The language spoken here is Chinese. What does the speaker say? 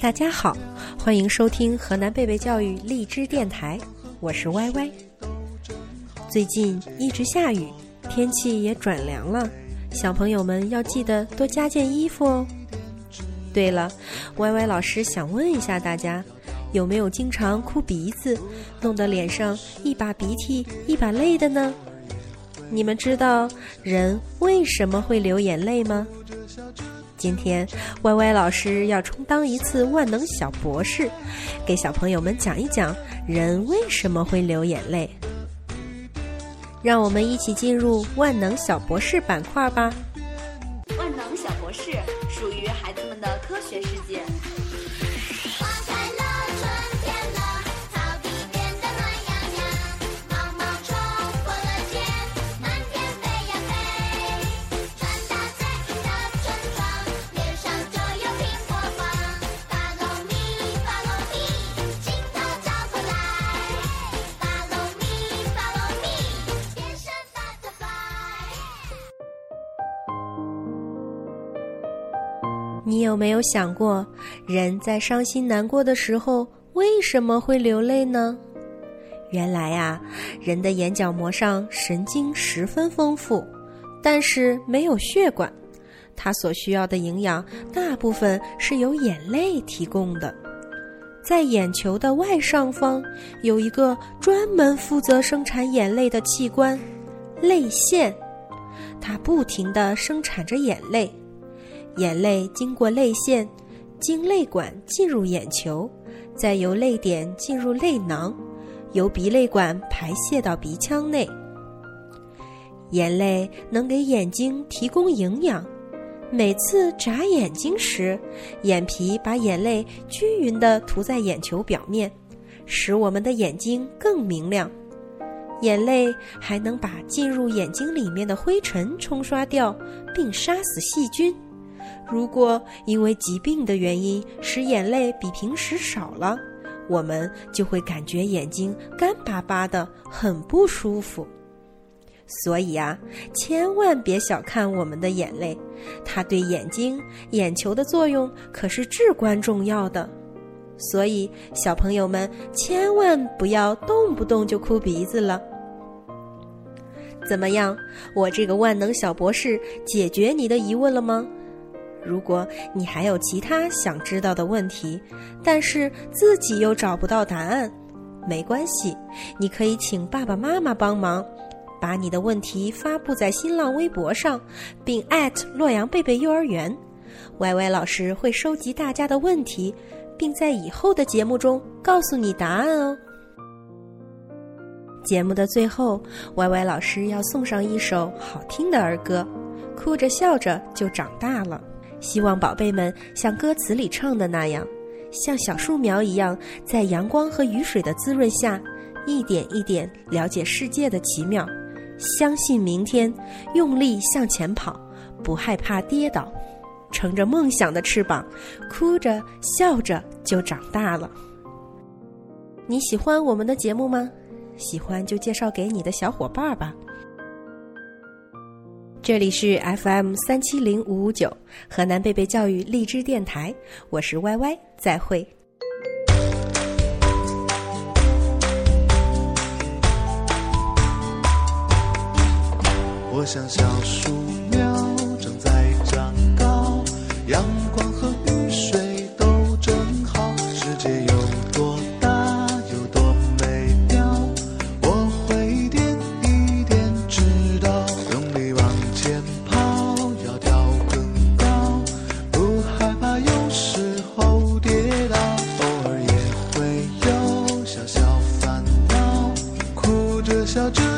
大家好，欢迎收听河南贝贝教育荔枝电台，我是歪歪。最近一直下雨，天气也转凉了，小朋友们要记得多加件衣服哦。对了，歪歪老师想问一下大家，有没有经常哭鼻子，弄得脸上一把鼻涕一把泪的呢？你们知道人为什么会流眼泪吗？今天歪歪老师要充当一次万能小博士，给小朋友们讲一讲人为什么会流眼泪。让我们一起进入万能小博士板块吧。万能小博士属于孩子们的科学世界。你有没有想过，人在伤心难过的时候为什么会流泪呢？原来呀，人的眼角膜上神经十分丰富，但是没有血管，它所需要的营养大部分是由眼泪提供的。在眼球的外上方有一个专门负责生产眼泪的器官——泪腺，它不停地生产着眼泪。眼泪经过泪腺，经泪管进入眼球，再由泪点进入泪囊，由鼻泪管排泄到鼻腔内。眼泪能给眼睛提供营养。每次眨眼睛时，眼皮把眼泪均匀地涂在眼球表面，使我们的眼睛更明亮。眼泪还能把进入眼睛里面的灰尘冲刷掉，并杀死细菌。如果因为疾病的原因使眼泪比平时少了，我们就会感觉眼睛干巴巴的，很不舒服。所以啊，千万别小看我们的眼泪，它对眼睛、眼球的作用可是至关重要的。所以，小朋友们千万不要动不动就哭鼻子了。怎么样，我这个万能小博士解决你的疑问了吗？如果你还有其他想知道的问题，但是自己又找不到答案，没关系，你可以请爸爸妈妈帮忙，把你的问题发布在新浪微博上，并艾特洛阳贝贝幼儿园。歪歪老师会收集大家的问题，并在以后的节目中告诉你答案哦。节目的最后，歪歪老师要送上一首好听的儿歌，《哭着笑着就长大了》。希望宝贝们像歌词里唱的那样，像小树苗一样，在阳光和雨水的滋润下，一点一点了解世界的奇妙，相信明天，用力向前跑，不害怕跌倒，乘着梦想的翅膀，哭着笑着就长大了。你喜欢我们的节目吗？喜欢就介绍给你的小伙伴吧。这里是 FM 三七零五五九河南贝贝教育荔枝电台，我是歪歪，再会。我像小树苗正在长高，阳笑着。